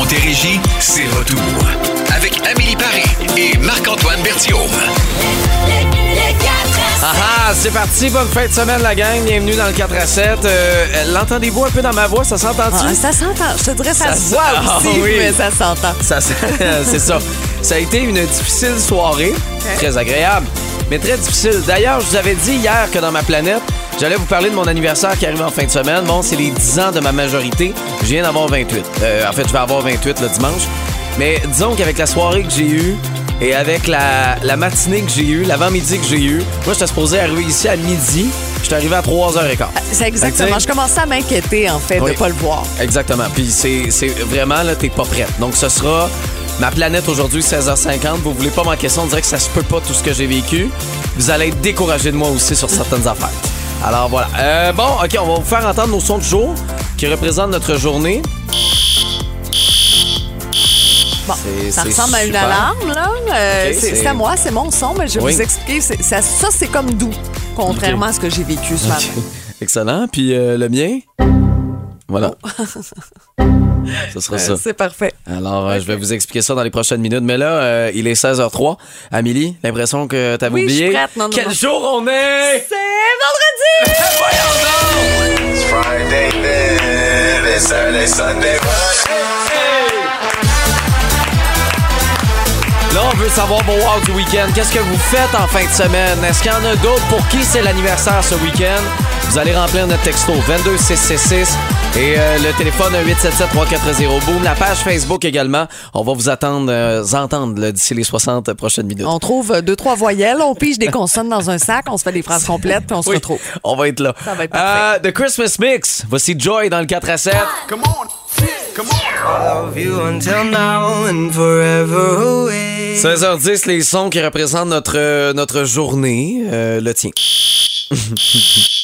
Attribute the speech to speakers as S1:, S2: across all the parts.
S1: Montérégie, c'est retour. Avec Amélie Paris et Marc-Antoine Berthiaume.
S2: Ah ah, c'est parti, bonne fin de semaine la gang, bienvenue dans le 4 à 7. Euh, L'entendez-vous un peu dans ma voix, ça s'entend-tu?
S3: Ah, ça s'entend. Je te dirais ça,
S2: Ça
S3: se voit aussi,
S2: Ah oui.
S3: mais ça s'entend.
S2: Ça, c'est ça. Ça a été une difficile soirée, très agréable, mais très difficile. D'ailleurs, je vous avais dit hier que dans ma planète, j'allais vous parler de mon anniversaire qui arrive en fin de semaine. Bon, c'est les 10 ans de ma majorité. Je viens d'avoir 28. Euh, en fait, je vais avoir 28 le dimanche. Mais disons qu'avec la soirée que j'ai eue et avec la, la matinée que j'ai eue, l'avant-midi que j'ai eue, moi, j'étais supposé arriver ici à midi. Je suis arrivé à 3h15.
S3: C'est exactement. Je commençais à m'inquiéter, en fait,
S2: Oui.
S3: de pas le voir.
S2: Exactement. Puis c'est c'est vraiment, là, t'es pas prête. Donc, ce sera ma planète aujourd'hui, 16h50. Vous voulez pas manquer ça. On dirait que ça se peut pas tout ce que j'ai vécu. Vous allez être découragé de moi aussi sur certaines affaires. Alors, voilà. Euh, bon, OK, on va vous faire entendre nos sons du jour qui représentent notre journée.
S3: Bon,
S2: C'est-
S3: ça ressemble à une
S2: super.
S3: alarme, là. Euh, c'est à moi, c'est mon son, mais je vais
S2: Oui.
S3: vous expliquer. Ça, ça, c'est comme doux, contrairement à ce que j'ai vécu ce matin.
S2: Excellent. Puis euh, le mien? Voilà. Ce sera ça.
S3: Euh, C'est parfait.
S2: Alors, euh, je vais vous expliquer ça dans les prochaines minutes. Mais là, euh, il est 16h03. Amélie, l'impression que t'avais
S3: Oui, je suis
S2: oublié.
S3: prête. Non, non,
S2: Quel
S3: non.
S2: jour on est?
S3: C'est vendredi!
S2: Voyons
S4: Friday
S2: Là, on veut savoir vos wow du week-end. Qu'est-ce que vous faites en fin de semaine? Est-ce qu'il y en a d'autres? Pour qui c'est l'anniversaire ce week-end? Vous allez remplir notre texto 22666 et euh, le téléphone 877-340. Boom, la page Facebook également. On va vous attendre, euh, entendre là, d'ici les 60 prochaines minutes.
S3: On trouve euh, deux, trois voyelles, on pige des consonnes dans un sac, on se fait des phrases complètes, puis on se
S2: Oui,
S3: retrouve.
S2: On va être là.
S3: Ça va être parfait.
S2: Euh, The Christmas Mix. Voici Joy dans le 4 à 7.
S4: Come on, come on.
S5: love you until now and forever away.
S2: 16h10, les sons qui représentent notre, notre journée. Euh, le tien.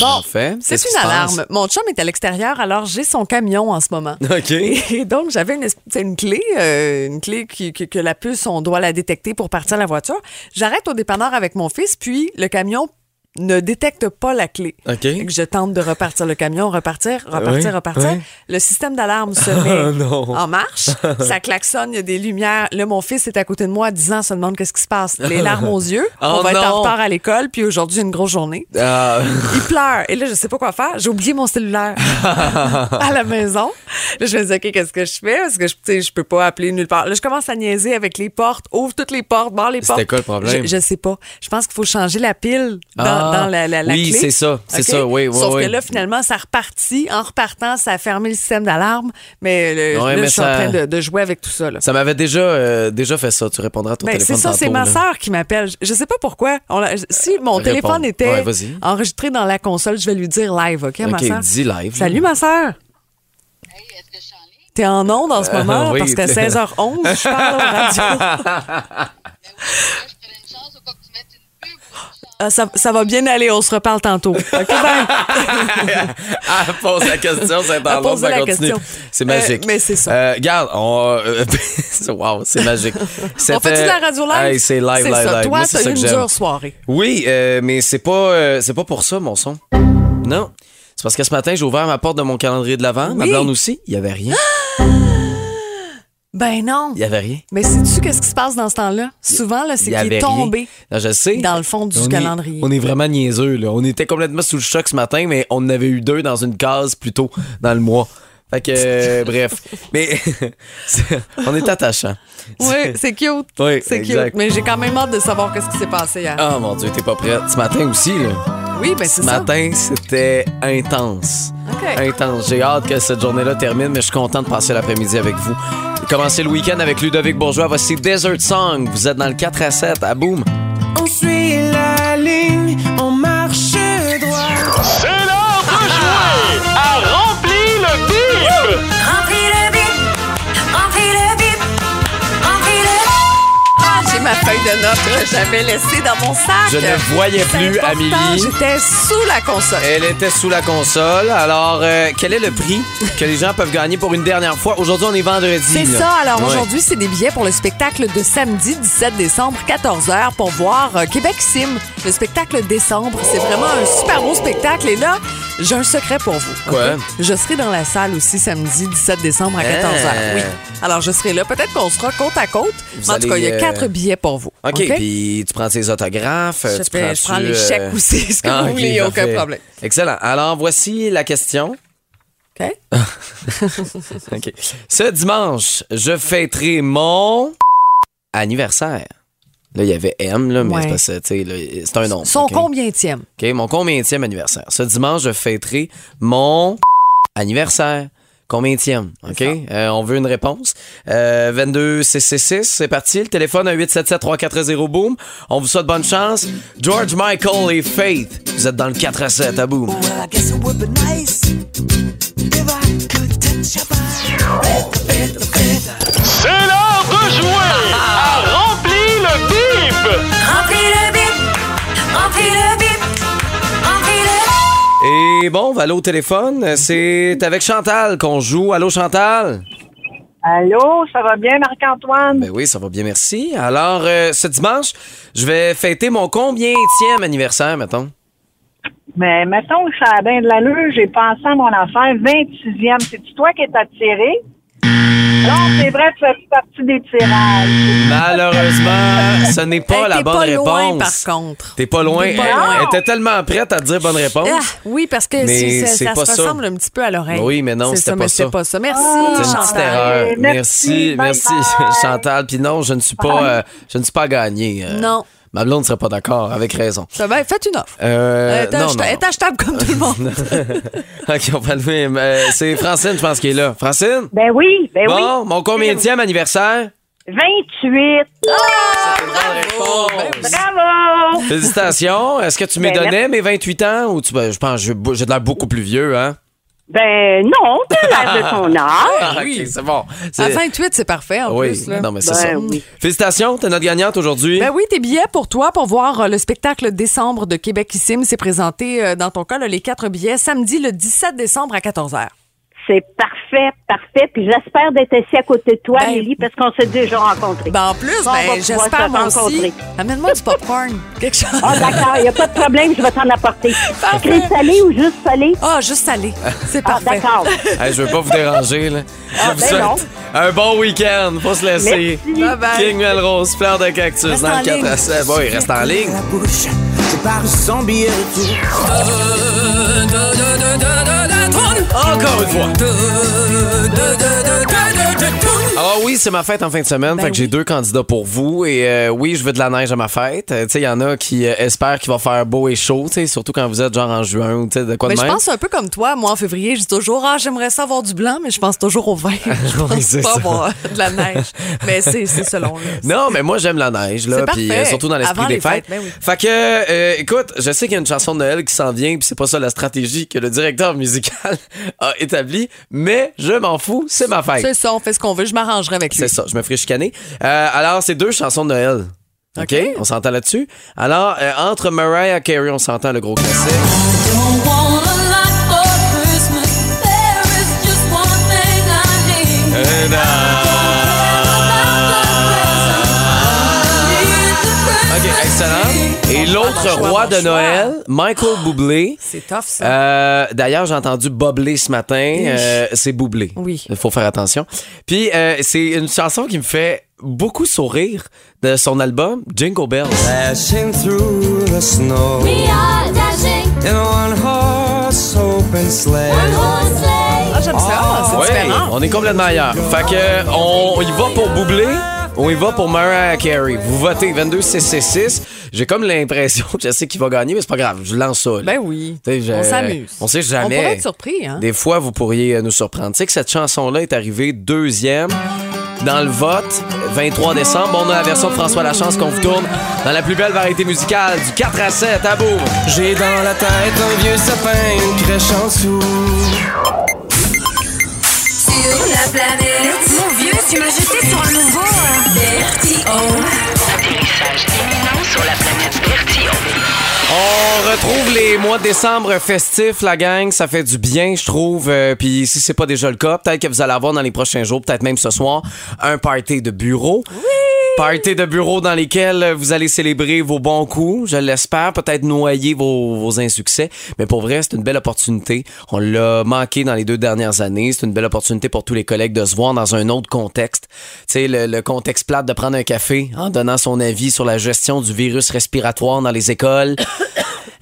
S3: Bon, c'est une alarme. Mon chum est à l'extérieur, alors j'ai son camion en ce moment.
S2: OK.
S3: Et donc, j'avais une, une clé, euh, une clé qui, que la puce, on doit la détecter pour partir la voiture. J'arrête au dépanneur avec mon fils, puis le camion ne détecte pas la clé.
S2: OK.
S3: Fait que je tente de repartir le camion, repartir, repartir,
S2: Oui,
S3: repartir.
S2: oui.
S3: Le système d'alarme se met en marche. Ça klaxonne, il y a des lumières. Là, mon fils est à côté de moi à 10 ans, se demande qu'est-ce qui se passe. Les larmes aux yeux.
S2: Oh
S3: on va être en retard à l'école, puis aujourd'hui, une grosse journée.
S2: Ah,
S3: Il pleure. Et là, je sais pas quoi faire. J'ai oublié mon cellulaire à la maison. Là, je me dis, OK, qu'est-ce que je fais? Parce que je, je peux pas appeler nulle part. Là, je commence à niaiser avec les portes. Ouvre toutes les portes, barre les
S2: C'était
S3: portes.
S2: quoi le problème?
S3: Je, je sais pas. Je pense qu'il faut changer la pile dans,
S2: Ah,
S3: dans la, la, la
S2: oui,
S3: clé.
S2: c'est ça. C'est ça, oui, oui,
S3: Sauf
S2: oui.
S3: que là, finalement, ça repartit. En repartant, ça a fermé le système d'alarme. Mais, le-
S2: Ouais,
S3: là,
S2: mais
S3: je suis
S2: ça-
S3: en train de, de jouer avec tout ça. Là.
S2: ça m'avait déjà, euh, déjà fait ça. Tu répondras à ton
S3: Ben,
S2: téléphone
S3: c'est ça, c'est ma sœur qui m'appelle. Je- Je sais pas pourquoi. On si mon
S2: Réponds.
S3: téléphone était
S2: Ouais,
S3: enregistré dans la console, je vais lui dire live, OK, ma sœur?
S2: dis live.
S3: Salut, ma sœur. T'es en onde en ce moment
S2: Euh, oui,
S3: parce qu'à
S2: t'es-
S3: 16h11, je parle au radio. Ah, ça, ça va bien aller, on se reparle tantôt. OK, bye.
S2: ah, pose la question, c'est en l'autre, ça continue. C'est
S3: Euh,
S2: magique.
S3: mais c'est ça.
S2: Euh, regarde, on. euh, wow, c'est magique.
S3: On fait-tu de la radio live?
S2: Hey, c'est live, live,
S3: ça.
S2: live.
S3: Toi, t'as eu une dure soirée.
S2: Oui, euh, mais c'est pas, euh, c'est pas pour ça, mon son. Non. C'est parce que ce matin, j'ai ouvert ma porte de mon calendrier de l'avant. Ma
S3: Oui.
S2: blonde aussi. Il y avait rien.
S3: Ben non.
S2: Il y avait rien.
S3: Mais sais-tu qu'est-ce qui se passe dans ce temps-là? Souvent, là, c'est qu'il est tombé
S2: rien. Non, je sais.
S3: dans le fond du
S2: On est-
S3: calendrier.
S2: on est vraiment niaiseux, là. On était complètement sous le choc ce matin, mais on en avait eu deux dans une case plus tôt dans le mois. Fait que, euh, bref. Mais on est attachant.
S3: Oui, c'est cute.
S2: Oui,
S3: c'est cute. Mais j'ai quand même hâte de savoir qu'est-ce qui s'est passé hier.
S2: Oh mon Dieu, t'es pas prête. Ce matin aussi, là.
S3: oui, ben c'est
S2: Ce
S3: ça.
S2: matin, c'était intense.
S3: OK.
S2: Intense. J'ai hâte que cette journée-là termine, mais je suis content de passer l'après-midi avec vous. Commencer le week-end avec Ludovic Bourgeois. Voici Desert Song. Vous êtes dans le 4 à 7 à Boom.
S5: On suit la ligne,
S3: ma feuille de notes que j'avais laissée dans mon sac.
S2: Je ne voyais plus
S3: important,
S2: Amélie.
S3: J'étais sous la console.
S2: Elle était sous la console. Alors, euh, quel est le prix que les gens peuvent gagner pour une dernière fois? Aujourd'hui, on est vendredi.
S3: C'est ça. Alors
S2: Ouais.
S3: aujourd'hui, c'est des billets pour le spectacle de samedi 17 décembre, 14h, pour voir euh, Québec Sim, le spectacle décembre. C'est vraiment un super beau spectacle. Et là, J'ai un secret pour vous.
S2: Quoi?
S3: Je serai dans la salle aussi samedi 17 décembre à
S2: Ah.
S3: 14h. Oui. Alors, je serai là. Peut-être qu'on sera côte à côte.
S2: Vous
S3: en tout cas, il y a quatre
S2: euh,
S3: billets pour vous.
S2: OK, puis tu prends tes autographes. euh,
S3: Je,
S2: tu
S3: fais-
S2: prends
S3: je prends les chèques aussi. Ce que vous voulez, aucun problème.
S2: Excellent. Alors, voici la question.
S3: OK?
S2: OK. Ce dimanche, je fêterai mon anniversaire. Là, il y avait M, là, mais
S3: Ouais.
S2: c'est un nom.
S3: Son
S2: OK?
S3: combienième?
S2: OK, mon combienième anniversaire. Ce dimanche, je fêterai mon anniversaire. Combienième, OK? Euh, on veut une réponse. Euh, 22 666, c'est parti. Le téléphone à 877 340 boom. On vous souhaite bonne chance. George Michael et Faith. Vous êtes dans le 4 à 7 à boom.
S6: C'est l'heure de jouer à le bip.
S7: Remplis le bip, remplis le bip, remplis le
S2: Et bon, on va aller au téléphone. C'est avec Chantal qu'on joue. Allô, Chantal?
S8: Allô, ça va bien, Marc-Antoine?
S2: Ben oui, ça va bien, merci. Alors, euh, ce dimanche, je vais fêter mon combienième anniversaire, mettons?
S8: Mais mettons que ça a bien de l'allure, j'ai pensé à mon affaire, 26e. C'est-tu toi qui es attiré? Non, c'est vrai, tu fais partie des tirages.
S2: Malheureusement, ce n'est pas
S3: Hey,
S2: la
S3: t'es
S2: bonne
S3: pas
S2: réponse.
S3: loin, par contre.
S2: T'es pas loin.
S3: T'es pas
S2: Elle-
S3: loin.
S2: Elle était tellement prête à te dire bonne réponse.
S3: Ah, oui, parce que ça, se
S2: ça.
S3: ressemble un petit peu à l'oreille.
S2: Oui, mais non,
S3: C'est
S2: c'était
S3: ça,
S2: pas ça.
S3: c'est pas ça. Merci,
S2: C'est une petite
S3: Chantal.
S2: erreur.
S8: Merci,
S2: Merci,
S8: bye
S2: merci,
S8: bye.
S2: Chantal. Puis non, je ne suis pas, euh, je ne suis pas gagné. euh.
S3: Non.
S2: Ma blonde ne serait pas d'accord, avec raison.
S3: Ça va, faites une offre.
S2: Euh,
S3: Elle est
S2: non,
S3: acheta-
S2: non.
S3: elle est achetable comme tout le monde.
S2: OK, on va le même. Euh, c'est Francine, je pense, qui est là. Francine?
S8: Ben oui, ben
S2: Bon,
S8: oui.
S2: mon combienième anniversaire?
S8: 28.
S2: Bravo!
S8: Bravo!
S2: Félicitations. Est-ce que tu m'es
S8: Ben,
S2: donné mes 28 ans ou tu, ben, je pense que j'ai j'ai de l'air beaucoup plus vieux, hein?
S8: Ben non, t'as l'air de ton âge.
S2: Ah, OK, c'est bon. C'est-
S3: À 28, c'est parfait en
S2: oui,
S3: plus. là.
S2: non, mais c'est
S8: Ben
S2: ça.
S8: oui.
S2: Félicitations, t'es notre gagnante aujourd'hui.
S3: Ben oui, tes billets pour toi pour voir euh, le spectacle décembre de Québecissime s'est présenté euh, dans ton cas là, les quatre billets samedi le 17 décembre à 14h.
S8: C'est parfait, parfait. Puis j'espère d'être assis à côté de toi,
S3: Ben-
S8: Lily, parce qu'on s'est déjà rencontrés.
S3: Ben en plus, ben, j'espère moi aussi.
S8: rencontrer.
S3: Amène-moi du popcorn, quelque chose.
S8: Ah, d'accord, il n'y a pas de problème, je vais t'en apporter.
S3: Parfait.
S8: Sucré salé ou juste salé?
S3: Ah, juste salé. C'est
S8: Ah,
S3: parfait.
S8: d'accord.
S2: Hey, je veux pas vous déranger. Là. Je
S8: Ah,
S2: vous
S8: ben
S2: souhaite
S8: non.
S2: un bon week-end. Faut se laisser.
S8: Merci.
S3: Bye bye.
S2: King Melrose, fleur de cactus
S3: Reste
S2: dans le 4
S3: ligne.
S2: à 7. Bon, il reste en ligne.
S5: la bouche, je pars sans billet retour.
S2: Encore une fois. Alors oui, c'est ma fête en fin de semaine,
S3: Ben
S2: fait que j'ai deux candidats pour vous. Et euh, oui, je veux de la neige à ma fête. Euh, tu sais, il y en a qui euh, espèrent qu'il va faire beau et chaud, tu sais, surtout quand vous êtes genre en juin ou tu sais, de quoi
S3: Mais
S2: de
S3: je pense un peu comme toi. Moi, en février, je dis toujours, ah, j'aimerais ça avoir du blanc, mais je pense toujours au vin. Je pense pas avoir de la neige. Mais c'est selon. là.
S2: Non, mais moi j'aime la neige là, puis surtout dans l'esprit des
S3: les
S2: fêtes.
S3: fêtes, ben oui.
S2: Fait que, écoute, je sais qu'il y a une chanson de Noël qui s'en vient, puis c'est pas ça la stratégie que le directeur musical a établie, mais je m'en fous, c'est ma fête.
S3: C'est ça, on fait ce qu'on veut. Je m'arrangerai avec lui.
S2: C'est ça, je me ferai chicaner. Euh, alors, c'est deux chansons de Noël. OK?
S3: OK.
S2: On s'entend là-dessus? Alors, euh, entre Mariah Carey, on s'entend le gros classique. L'autre roi de
S3: choix.
S2: Noël, Michael Bublé.
S3: C'est tough, ça.
S2: Euh, D'ailleurs, j'ai entendu bobler ce matin. Euh, c'est boublé.
S3: Oui.
S2: Il faut faire attention. Puis, euh, c'est une chanson qui me fait beaucoup sourire de son album Jingle Bells.
S5: Dashing through the snow in a one horse open sleigh.
S3: Ah, j'aime ça. c'est
S2: Ouais,
S3: différent.
S2: on est complètement ailleurs. Fait que on y va pour Boublé. On y va pour Mariah Carey. Vous votez 22 666. J'ai comme l'impression que je sais qui va gagner, mais c'est pas grave. Je lance ça. là.
S3: Ben oui.
S2: Je-
S3: On s'amuse.
S2: On sait
S3: On
S2: jamais.
S3: pourrait être surpris, hein?
S2: Des fois, vous pourriez euh, nous surprendre. Tu sais que cette chanson-là est arrivée deuxième dans le vote, 23 décembre. On a la version de François Lachance qu'on vous tourne dans la plus belle variété musicale du 4 à 7 à boum.
S5: J'ai dans la tête un vieux sapin, une crèche en dessous.
S7: Sur la planète. Tu m'as jeté sur un nouveau. Vertigo.
S9: Atterrissage imminent sur la planète Bertillon.
S2: On retrouve les mois de décembre festifs, la gang. Ça fait du bien, je trouve. Euh, Puis si c'est pas déjà le cas, peut-être que vous allez avoir dans les prochains jours, peut-être même ce soir, un party de bureau. Oui! Party de bureau dans lesquels vous allez célébrer vos bons coups, je l'espère, peut-être noyer vos, vos insuccès. Mais pour vrai, c'est une belle opportunité. On l'a manqué dans les deux dernières années. C'est une belle opportunité pour tous les collègues de se voir dans un autre contexte. Tu sais, le, le contexte plate de prendre un café en donnant son avis sur la gestion du virus respiratoire dans les écoles.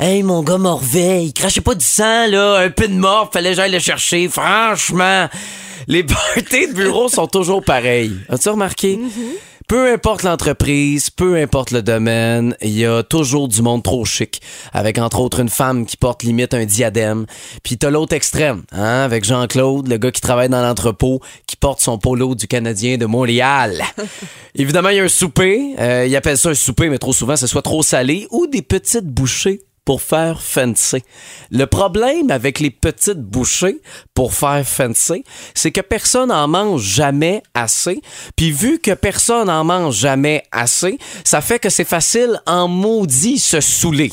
S2: Hey, mon gars Morvais, il crachait pas du sang, là. Un peu de mort, fallait que j'aille le chercher. Franchement, les parties de bureau sont toujours pareils. As-tu remarqué? Peu importe l'entreprise, peu importe le domaine, il y a toujours du monde trop chic, avec entre autres une femme qui porte limite un diadème. Puis t'as l'autre extrême, hein, avec Jean-Claude, le gars qui travaille dans l'entrepôt, qui porte son polo du Canadien de Montréal. Évidemment, il y a un souper. Euh, il appelle ça un souper, mais trop souvent, c'est soit trop salé ou des petites bouchées pour faire fancy. Le problème avec les petites bouchées pour faire fancy, c'est que personne en mange jamais assez. Puis vu que personne en mange jamais assez, ça fait que c'est facile en maudit se saouler.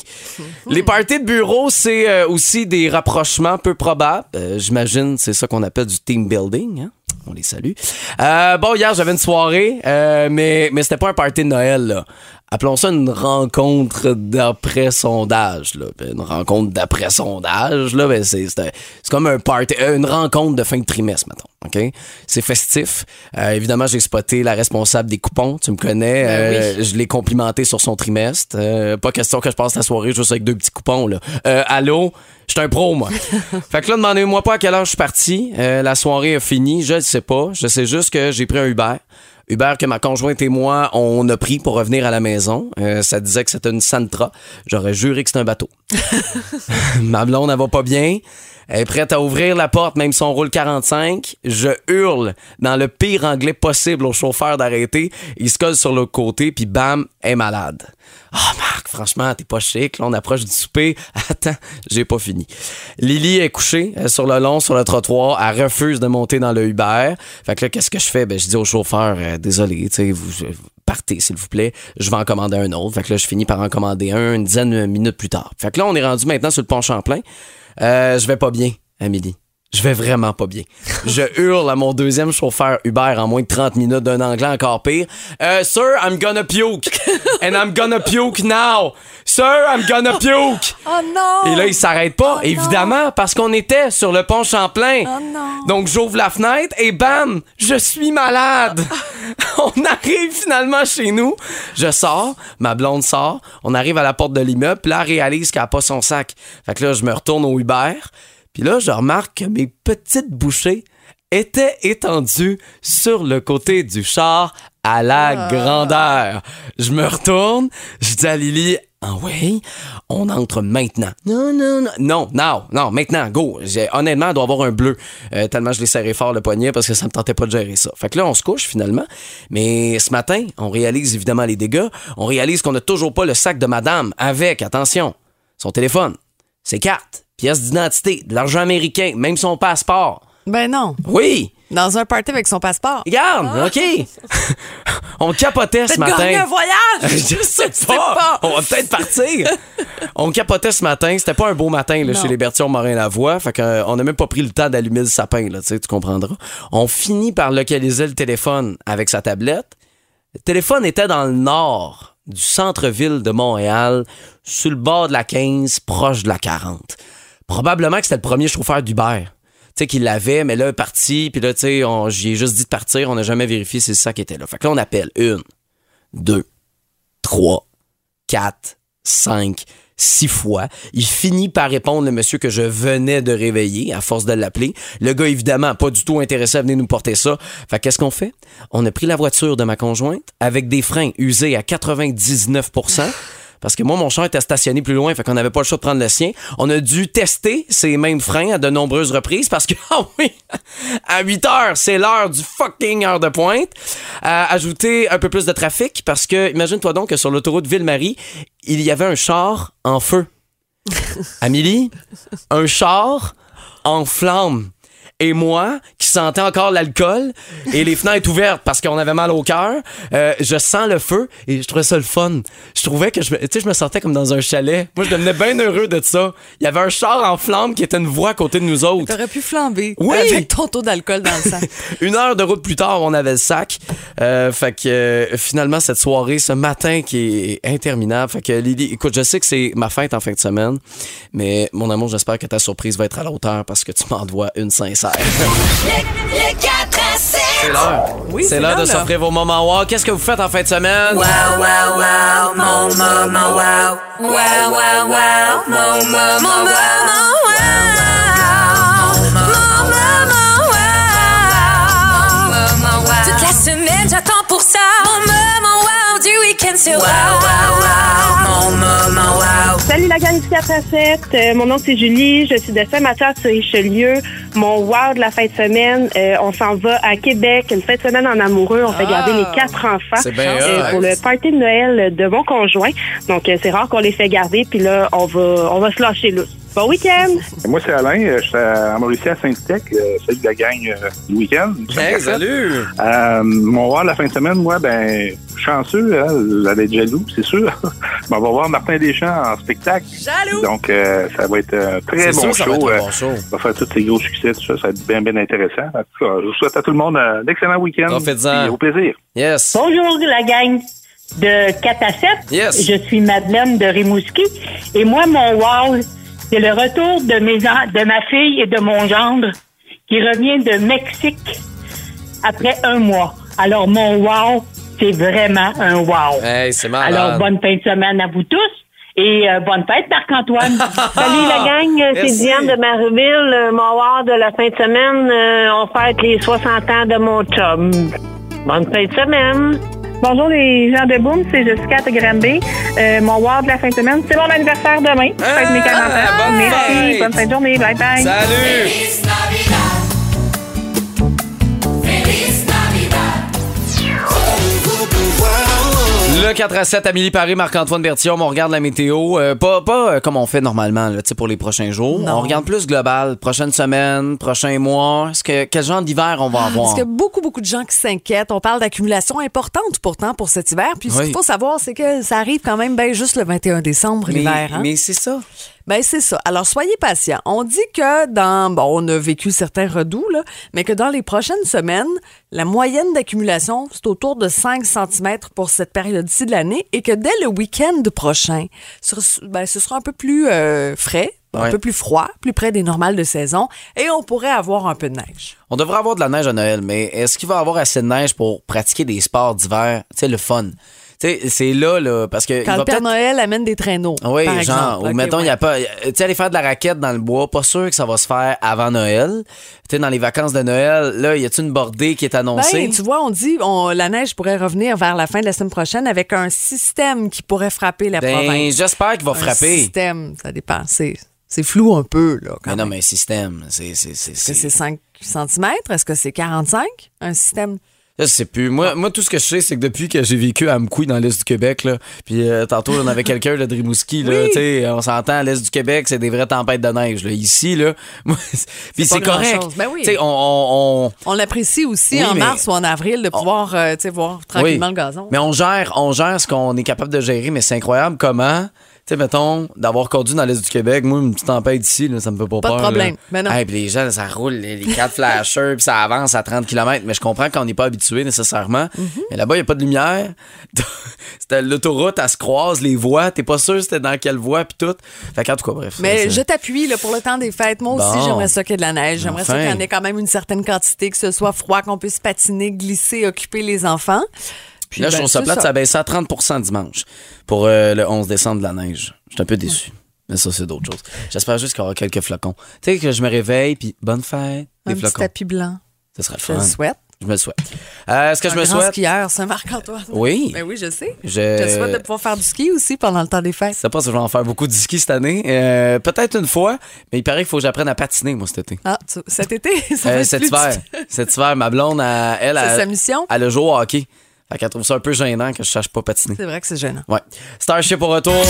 S2: Les parties de bureau, c'est euh, aussi des rapprochements peu probables. Euh, J'imagine, c'est ça qu'on appelle du team building. Hein? On les salue. Euh, bon, hier, j'avais une soirée, euh, mais, mais c'était pas un party de Noël, là. Appelons ça une rencontre d'après-sondage, là. Une rencontre d'après-sondage, là, ben c'est, comme un party, euh, une rencontre de fin de trimestre, mettons. OK? C'est festif. Euh, évidemment, j'ai spoté la responsable des coupons. Tu me connais. Euh, Je l'ai complimenté sur son trimestre. Euh, pas question que je passe la soirée juste avec deux petits coupons, là. Allô? Je suis un pro, moi. fait que là, demandez-moi pas à quelle heure je suis parti. La soirée a fini. Je ne sais pas. Je sais juste que j'ai pris un Uber. Uber que ma conjointe et moi, on a pris pour revenir à la maison. Euh, ça disait que c'était une Santra. J'aurais juré que c'était un bateau. ma blonde, elle va pas bien. Elle est prête à ouvrir la porte, même si on roule 45. Je hurle dans le pire anglais possible au chauffeur d'arrêter. Il se colle sur l'autre côté, puis bam, elle est malade. Ah, Marc, franchement, t'es pas chic. Là, on approche du souper. Attends, j'ai pas fini. Lily est couchée euh, sur le long, sur le trottoir. Elle refuse de monter dans le Uber. Fait que là, qu'est-ce que je fais? Ben, je dis au chauffeur, euh, désolé, tu sais, vous, partez, s'il vous plaît. Je vais en commander un autre. Fait que là, je finis par en commander un une dizaine de minutes plus tard. Fait que là, on est rendu maintenant sur le pont Champlain. Euh, je vais pas bien, Amélie. Je vais vraiment pas bien. Je hurle à mon deuxième chauffeur Uber en moins de 30 minutes d'un anglais encore pire. Euh, sir, I'm gonna puke. And I'm gonna puke now. Sir, I'm gonna puke.
S3: Oh non!
S2: Et là, il s'arrête pas, évidemment, parce qu'on était sur le pont Champlain.
S3: Oh non!
S2: Donc, j'ouvre la fenêtre et bam, je suis malade. on arrive finalement chez nous. Je sors, ma blonde sort, on arrive à la porte de l'immeuble, là, elle réalise qu'elle a pas son sac. Fait que là, je me retourne au Uber, puis là, je remarque que mes petites bouchées étaient étendues sur le côté du char à la grandeur. Je me retourne, je dis à Lily, ah ouais, on entre maintenant. Non, non, non, non, non, non, maintenant, go. J'ai- Honnêtement, elle doit avoir un bleu, euh, tellement je l'ai serré fort le poignet parce que ça me tentait pas de gérer ça. Fait que là, on se couche finalement. Mais ce matin, on réalise évidemment les dégâts. On réalise qu'on n'a toujours pas le sac de madame avec, attention, son téléphone, ses cartes, pièces d'identité, de l'argent américain, même son passeport.
S3: Ben non.
S2: Oui!
S3: Dans un party avec son passeport.
S2: Regarde, OK. on capotait ce matin.
S3: un voyage!
S2: Je sais pas.
S3: pas.
S2: On va peut-être partir. on capotait ce matin. C'était pas un beau matin là, chez les Bertillon Morin Lavoie. Fait qu'on n'a même pas pris le temps d'allumer le sapin, là, tu comprendras. On finit par localiser le téléphone avec sa tablette. Le téléphone était dans le nord du centre-ville de Montréal, sur le bord de la 15, proche de la 40. Probablement que c'était le premier chauffeur d'Uber. Tu sais, qu'il l'avait, mais là, il est parti, puis là, tu sais, j'y ai juste dit de partir, on n'a jamais vérifié si c'est ça qui était là. Fait que là, on appelle une, deux, 3, 4, 5, 6 fois. Il finit par répondre le monsieur que je venais de réveiller à force de l'appeler. Le gars, évidemment, pas du tout intéressé à venir nous porter ça. Fait qu'est-ce qu'on fait? On a pris la voiture de ma conjointe avec des freins usés à 99 parce que moi, mon char était stationné plus loin, fait qu'on n'avait pas le choix de prendre le sien. On a dû tester ces mêmes freins à de nombreuses reprises parce que, ah oui, à 8 heures, c'est l'heure du fucking heure de pointe. Euh, ajouter un peu plus de trafic parce que, imagine-toi donc que sur l'autoroute Ville-Marie, il y avait un char en feu. Amélie, un char en flammes. Et moi qui sentais encore l'alcool et les fenêtres ouvertes parce qu'on avait mal au cœur. Euh, je sens le feu et je trouvais ça le fun. Je trouvais que je, me- tu sais, je me sentais comme dans un chalet. Moi, je devenais bien heureux de ça. Il y avait un char en flamme qui était une voix à côté de nous autres.
S3: T'aurais pu flamber
S2: Oui.
S3: avec ton taux d'alcool dans le sang.
S2: Une heure de route plus tard, on avait le sac. Euh, fait que euh, finalement, cette soirée, ce matin qui est interminable. Fait que Lily, écoute, je sais que c'est ma fête en fin de semaine, mais mon amour, j'espère que ta surprise va être à la hauteur parce que tu m'en dois une sincère.
S7: Le 4 à 7.
S2: C'est l'heure.
S3: Oui,
S2: c'est l'heure de s'offrir vos moments wow. Qu'est-ce que vous faites en fin de semaine?
S7: Wow, wow, wow, mon moment, wow. Wow, wow, wow, mon moment, wow. Mon moment, wow. Toute la semaine, j'attends pour ça. Mon wow, wow, wow, mon moment, wow.
S10: Salut la gang du 4 à 7. Euh, mon nom c'est Julie. Je suis de Saint-Mathieu sur Richelieu. Mon wow de la fin de semaine, euh, on s'en va à Québec. Une fin de semaine en amoureux. On fait garder les quatre enfants euh, pour le party de Noël de mon conjoint. Donc euh, c'est rare qu'on les fait garder. Puis là, on va, on va se lâcher là. Bon week-end!
S11: Moi, c'est Alain. euh, Je suis à Mauricie à Saint-Tech. Euh, salut la gang euh, du week-end.
S2: Hey, salut!
S11: Euh, mon voir la fin de semaine, moi, ben, chanceux, hein, elle allait être jaloux, c'est sûr. Mais on va voir Martin Deschamps en spectacle.
S3: Jaloux!
S11: Donc, euh, ça va être un très bon
S2: sûr, ça va
S11: show.
S2: être un
S11: euh,
S2: bon show.
S11: on va faire tous ces gros succès, tout ça. Ça va être bien, bien intéressant. En tout cas, je vous souhaite à tout le monde euh, d'excellents week-ends.
S2: Profitez-en.
S11: Puis Au plaisir.
S2: Yes.
S10: Bonjour la gang de 4 à 7.
S2: Yes.
S10: Je suis Madeleine de Rimouski. Et moi, mon wow, c'est le retour de, mes de ma fille et de mon gendre qui revient de Mexique après un mois. Alors, mon wow, c'est vraiment un wow.
S2: Hey, c'est.
S10: Alors, bonne fin de semaine à vous tous. Et euh, bonne fête, Marc-Antoine.
S8: Salut la gang, c'est. Diane de Marieville. Euh, Mon war de la fin de semaine, euh, on fête les 60 ans de mon chum. Bonne fin de semaine.
S10: Bonjour les gens de Boom, c'est Jessica de Granby. Euh, mon wow de la fin de semaine, c'est mon anniversaire demain. Fête mes 40 ans.
S2: Ah, bonne
S10: Merci,
S2: fête.
S10: bonne fin de journée. Bye bye.
S2: Salut! Le 4 à 7, Amélie Paris, Marc-Antoine Bertillon, on regarde la météo. euh, pas pas euh, comme on fait normalement là, pour les prochains jours.
S3: Non.
S2: On regarde plus global. Prochaine semaine, prochain mois. Est-ce que, quel genre d'hiver on va avoir?
S3: Parce qu'il y a beaucoup, beaucoup de gens qui s'inquiètent. On parle d'accumulation importante pourtant pour cet hiver. Puis ce qu'il faut savoir, c'est que ça arrive quand même bien juste le 21 décembre, l'hiver. hein?
S2: mais c'est ça.
S3: Ben c'est ça. Alors soyez patients. On dit que dans bon, on a vécu certains redoux là, mais que dans les prochaines semaines, la moyenne d'accumulation c'est autour de 5 cm pour cette de l'année et que dès le week-end prochain, ce, ben, ce sera un peu plus euh, frais, un
S2: Ouais.
S3: peu plus froid, plus près des normales de saison et on pourrait avoir un peu de neige.
S2: On devrait avoir de la neige à Noël, mais est-ce qu'il va y avoir assez de neige pour pratiquer des sports d'hiver? Tu sais, le fun. Sais, c'est là, là, parce que. il
S3: Quand
S2: va
S3: le Père Noël amène des traîneaux.
S2: Oui,
S3: par
S2: genre,
S3: exemple.
S2: ou mettons, il
S3: ouais.
S2: y a pas. Tu sais, aller faire de la raquette dans le bois, pas sûr que ça va se faire avant Noël. Tu sais, dans les vacances de Noël, là, y a-tu une bordée qui est annoncée?
S3: Ben, tu vois, on dit on, la neige pourrait revenir vers la fin de la semaine prochaine avec un système qui pourrait frapper la
S2: Ben,
S3: province.
S2: j'espère qu'il va
S3: Un
S2: frapper.
S3: système, ça dépend. C'est, c'est flou un peu, là, quand
S2: Mais non,
S3: même.
S2: mais un système, c'est. c'est, c'est,
S3: Est-ce que
S2: c'est-
S3: c'est 5 cm? Est-ce que c'est 45? Un système.
S2: Je sais plus. Moi, moi, tout ce que je sais, c'est que depuis que j'ai vécu à Amkoui dans l'Est du Québec, là, puis euh, tantôt, on avait quelqu'un de Rimouski, là,
S3: Oui.
S2: on s'entend, à l'Est du Québec, c'est des vraies tempêtes de neige. Là. Ici, là, c'est- puis
S3: pas
S2: c'est correct.
S3: Ben oui.
S2: On- on- on,
S3: On l'apprécie aussi
S2: Oui,
S3: en
S2: mais-
S3: mars ou en avril de pouvoir euh, voir tranquillement le gazon.
S2: Mais on gère, on gère ce qu'on est capable de gérer, mais c'est incroyable comment. Tu sais, mettons, d'avoir conduit dans l'Est du Québec, moi, une petite tempête ici, là, ça me fait pas,
S3: Pas de
S2: peur.
S3: problème.
S2: là.
S3: Mais non.
S2: Hey, puis les gens, ça roule, les, les quatre flashers, puis ça avance à 30 km. Mais je comprends qu'on n'est pas habitué nécessairement.
S3: Mhm.
S2: Mais là-bas, il n'y a pas de lumière. C'était l'autoroute, elle se croise, les voies. T'es pas sûr c'était dans quelle voie, puis tout. Fait qu'en tout cas, bref.
S3: Mais je t'appuie pour le temps des fêtes. Moi aussi, j'aimerais ça qu'il y ait de la neige. J'aimerais ça qu'il y en ait quand même une certaine quantité, que ce soit froid, qu'on puisse patiner, glisser, occuper les enfants. Puis,
S2: Là, je
S3: ben,
S2: trouve ça plate, ça a baissé à 30% dimanche pour euh, le 11 décembre de la neige. Je suis un peu déçu. Mais ça, c'est d'autres choses. J'espère juste qu'il y aura quelques flocons. Tu sais, que je me réveille, puis bonne fête, des
S3: Un petit
S2: flocons.
S3: tapis blanc.
S2: Ce serait le
S3: Je
S2: fun.
S3: le souhaite.
S2: Je me le souhaite. Euh, Est-ce que je
S3: Un
S2: me
S3: grand
S2: souhaite?
S3: skieur, Saint-Marc-Antoine.
S2: Oui.
S3: Ben oui, je sais.
S2: Je-
S3: Je te souhaite de pouvoir faire du ski aussi pendant le temps des fêtes.
S2: Je sais pas si je vais en faire beaucoup de ski cette année. Euh, Peut-être une fois, mais il paraît qu'il faut que j'apprenne à patiner, moi, cet été.
S3: Ah, tu- cet été, ça va
S2: Euh, cet
S3: plus
S2: hiver. cet hiver, ma blonde, elle, elle,
S3: C'est
S2: elle-
S3: sa mission?
S2: elle a joué au hockey. Fait qu'elle trouve ça un peu gênant que je sache pas patiner.
S3: C'est vrai que c'est gênant.
S2: Ouais. Starship au retour.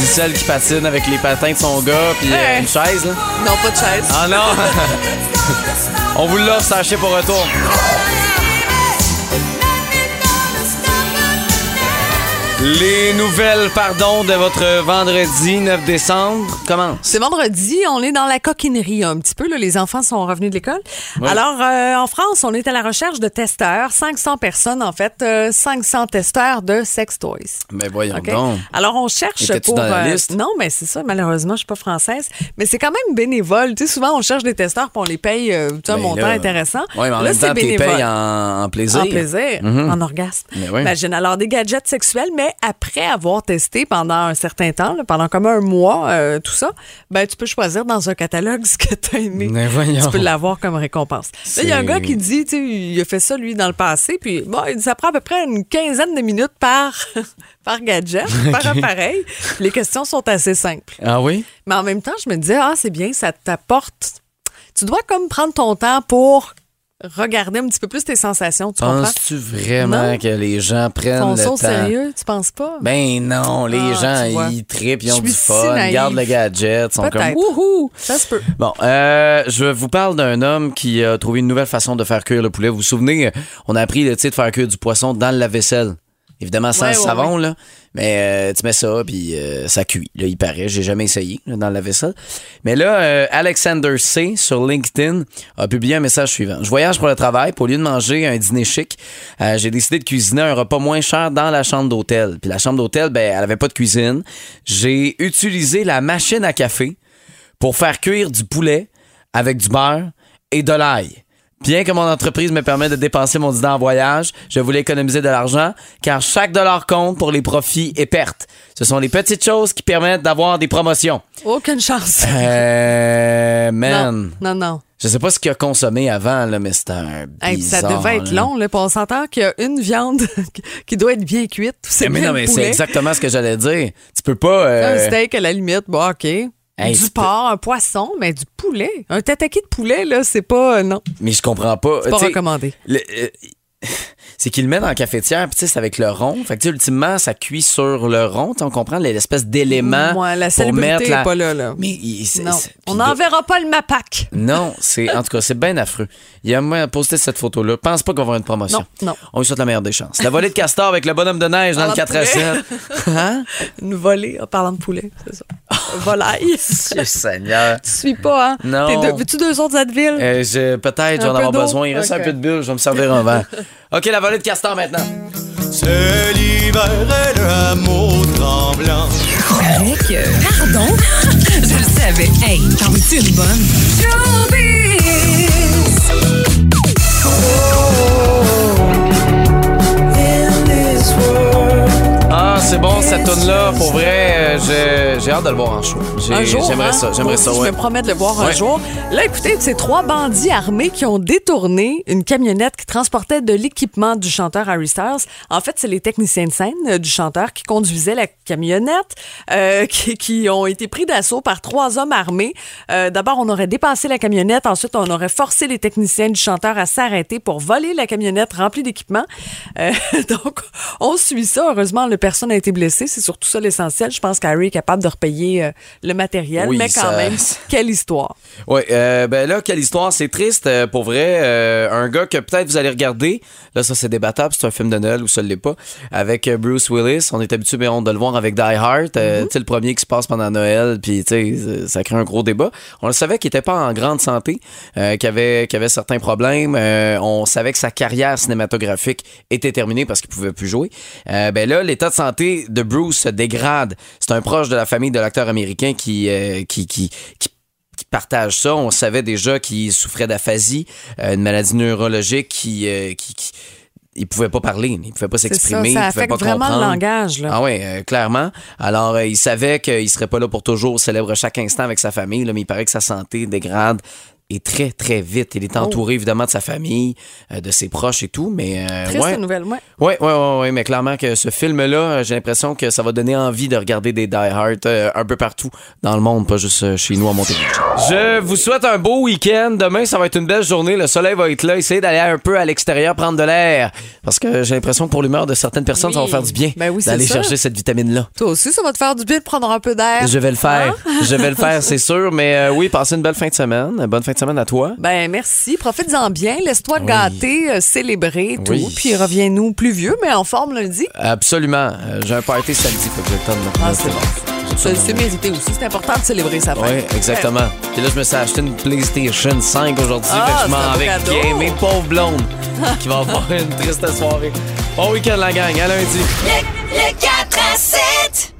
S2: Dis celle qui patine avec les patins de son gars puis euh, une chaise, là.
S3: Non, pas de chaise.
S2: Ah non! On vous l'offre, sachez pour retour. Les nouvelles, pardon, de votre vendredi 9 décembre commencent.
S3: C'est vendredi, on est dans la coquinerie un petit peu. là. Les enfants sont revenus de l'école.
S2: Ouais.
S3: Alors, euh, en France, on est à la recherche de testeurs. 500 personnes, en fait. euh, 500 testeurs de sex toys.
S2: Ben voyons donc.
S3: Alors, on cherche pour...
S2: dans la
S3: euh,
S2: liste?
S3: non, mais c'est ça. Malheureusement, je suis pas française. Mais c'est quand même bénévole. Tu sais, souvent, on cherche des testeurs puis on les paye euh, un
S2: Ben
S3: montant
S2: là,
S3: intéressant.
S2: Oui, mais en
S3: Là,
S2: même temps, tu les
S3: bénévole.
S2: payes en, en plaisir.
S3: En plaisir,
S2: Mhm.
S3: en orgasme.
S2: Mais oui.
S3: Imagine. Alors, des gadgets sexuels, mais après avoir testé pendant un certain temps, là, pendant comme un mois, euh, tout ça, ben, tu peux choisir dans un catalogue ce que tu as aimé. Tu peux l'avoir comme récompense. Là, il y a un gars qui dit, tu sais, il a fait ça, lui, dans le passé, puis bon, il dit, ça prend à peu près une quinzaine de minutes par, par gadget, par appareil. Les questions sont assez simples.
S2: Ah oui?
S3: Mais en même temps, je me disais, ah, c'est bien, ça t'apporte. Tu dois comme prendre ton temps pour regarder un petit peu plus tes sensations, tu comprends?
S2: Penses-tu vraiment
S3: Non.
S2: que les gens prennent
S3: Ton
S2: le temps?
S3: sérieux, tu penses pas?
S2: Ben non, les
S3: Ah,
S2: gens, ils trippent, ils ont du fun, ils gardent le gadget, sont comme wouhou.
S3: Ça se peut.
S2: Bon, euh, je vous parle d'un homme qui a trouvé une nouvelle façon de faire cuire le poulet. Vous vous souvenez, on a appris tu sais, de faire cuire du poisson dans le lave-vaisselle. Évidemment, sans
S3: Ouais,
S2: le
S3: ouais,
S2: savon, là. Mais euh, tu mets ça, puis euh, ça cuit. Là, il paraît. J'ai jamais essayé là, dans le lave-vaisselle. Mais là, euh, Alexander C. sur LinkedIn a publié un message suivant. Je voyage pour le travail. Au lieu de manger un dîner chic, j'ai décidé de cuisiner un repas moins cher dans la chambre d'hôtel. Puis la chambre d'hôtel, ben, elle avait pas de cuisine. J'ai utilisé la machine à café pour faire cuire du poulet avec du beurre et de l'ail. Bien que mon entreprise me permet de dépenser mon dîner en voyage, je voulais économiser de l'argent car chaque dollar compte pour les profits et pertes. Ce sont les petites choses qui permettent d'avoir des promotions.
S3: Aucune chance.
S2: Euh, man.
S3: Non, non, non.
S2: Je sais pas ce qu'il a consommé avant, là, mais c'était un
S3: Hey, puis ça devait être
S2: là.
S3: long. Là, on s'entend qu'il y a une viande qui doit être bien cuite. C'est
S2: Mais non, mais c'est exactement ce que j'allais dire. Tu peux pas. euh,
S3: Un steak à la limite, bon, OK.
S2: Hey,
S3: du porc, un poisson, mais du poulet. Un tataki de poulet, là, c'est pas. euh, non.
S2: Mais je comprends pas.
S3: C'est pas recommandé.
S2: le- euh, c'est qu'il le met dans la cafetière, puis c'est avec le rond. Fait que, ultimement, ça cuit sur le rond. On comprend l'espèce d'élément
S3: Ouais, la
S2: pour mettre la...
S3: pas là, là.
S2: Mais il-
S3: Non. On n'enverra pas le MAPAC.
S2: Non, c'est en tout cas, c'est bien affreux. Il a moi posté cette photo-là. Pense pas qu'on va avoir une promotion.
S3: Non, non.
S2: On lui souhaite la meilleure des chances. La volée de castor avec le bonhomme de neige dans le
S3: Parlant
S2: 4 à
S3: de
S2: 7. Hein?
S3: Une volée, en parlant de poulet, c'est ça. Volaille.
S2: Dieu Seigneur.
S3: Tu suis pas, hein?
S2: Non.
S3: T'es deux- Veux-tu deux autres Advil?
S2: Euh, je- Peut-être, je vais
S3: Un
S2: en
S3: peu
S2: avoir besoin. Il reste un peu de bulle, je vais me servir un verre. OK, la volée de castor maintenant.
S5: C'est l'hiver et l'amour tremblant.
S7: Avec, euh, pardon? Je le savais. Hey, t'en veux-tu une bonne?
S2: Ah, cette tune-là. Pour vrai, euh, j'ai- hâte de le voir en show. J'ai-
S3: Un jour,
S2: J'aimerais
S3: hein?
S2: ça, j'aimerais ça, ouais.
S3: Je me promets de le voir un jour. Là, écoutez, c'est trois bandits armés qui ont détourné une camionnette qui transportait de l'équipement du chanteur Harry Styles. En fait, c'est les techniciens de scène euh, du chanteur qui conduisaient la camionnette, euh, qui, qui ont été pris d'assaut par trois hommes armés. Euh, D'abord, on aurait dépassé la camionnette. Ensuite, on aurait forcé les techniciens du chanteur à s'arrêter pour voler la camionnette remplie d'équipement. Donc, on suit ça. Heureusement, le personne n'a été blessé. C'est surtout ça l'essentiel. Je pense qu'Harry est capable de repayer euh, le matériel,
S2: Oui,
S3: mais quand
S2: ça-
S3: même, quelle histoire.
S2: Oui, euh, ben là, quelle histoire, c'est triste euh, pour vrai. Euh, un gars que peut-être vous allez regarder, là, ça c'est débattable, c'est un film de Noël ou ça ne l'est pas, avec Bruce Willis. On est habitué ben, de le voir avec Die Hard, tu sais, le premier qui se passe pendant Noël, puis tu sais, ça crée un gros débat. On le savait qu'il était pas en grande santé, qu'il avait, avait certains problèmes. On savait que sa carrière cinématographique était terminée parce qu'il pouvait plus jouer. Ben là, l'état de santé de Bruce se dégrade. C'est un proche de la famille de l'acteur américain qui, euh, qui, qui, qui qui partage ça. On savait déjà qu'il souffrait d'aphasie, euh, une maladie neurologique qui, euh, qui, qui- il pouvait pas parler, il pouvait pas s'exprimer,
S3: ça
S2: il pouvait
S3: affecte
S2: pas
S3: vraiment
S2: comprendre.
S3: le langage. Là.
S2: Ah oui, clairement. Alors, euh, il savait qu'il serait pas là pour toujours, célèbre chaque instant avec sa famille, là, mais il paraît que sa santé dégrade et très, très vite. Il est entouré, évidemment, de sa famille, euh, de ses proches et tout, mais... euh,
S3: Triste
S2: ouais.
S3: nouvelle, ouais.
S2: Oui, oui, oui, ouais, mais clairement que ce film-là, euh, j'ai l'impression que ça va donner envie de regarder des Die Hard euh, un peu partout dans le monde, pas juste chez nous à Montérégie. Je vous souhaite un beau week-end. Demain, ça va être une belle journée. Le soleil va être là. Essayez d'aller un peu à l'extérieur prendre de l'air. Parce que j'ai l'impression que pour l'humeur de certaines personnes, ça va faire du bien
S3: Ben oui,
S2: d'aller chercher cette vitamine-là.
S3: Toi aussi, ça va te faire du bien de prendre un peu d'air.
S2: Je vais le faire.
S3: Hein?
S2: Je vais le faire, c'est sûr. Mais euh, oui, passez une belle fin de semaine. Bonne fin de semaine à toi.
S3: Ben merci, profites-en bien, laisse-toi gâter, euh, célébrer, tout.
S2: Oui.
S3: Puis reviens-nous plus vieux, mais en forme lundi.
S2: Absolument. Euh, j'ai un party samedi, faut que j'ai le temps de me
S3: Ah, c'est bon. C'est c'est mérité aussi, c'est important de célébrer sa fête.
S2: Oui, exactement. Puis là, je me suis acheté une PlayStation 5 aujourd'hui.
S3: Ah,
S2: fait que je m'en vais gamer pauvre blonde qui va avoir une triste soirée. Bon week-end, la gang. À lundi.
S7: Le, le 4 à 7.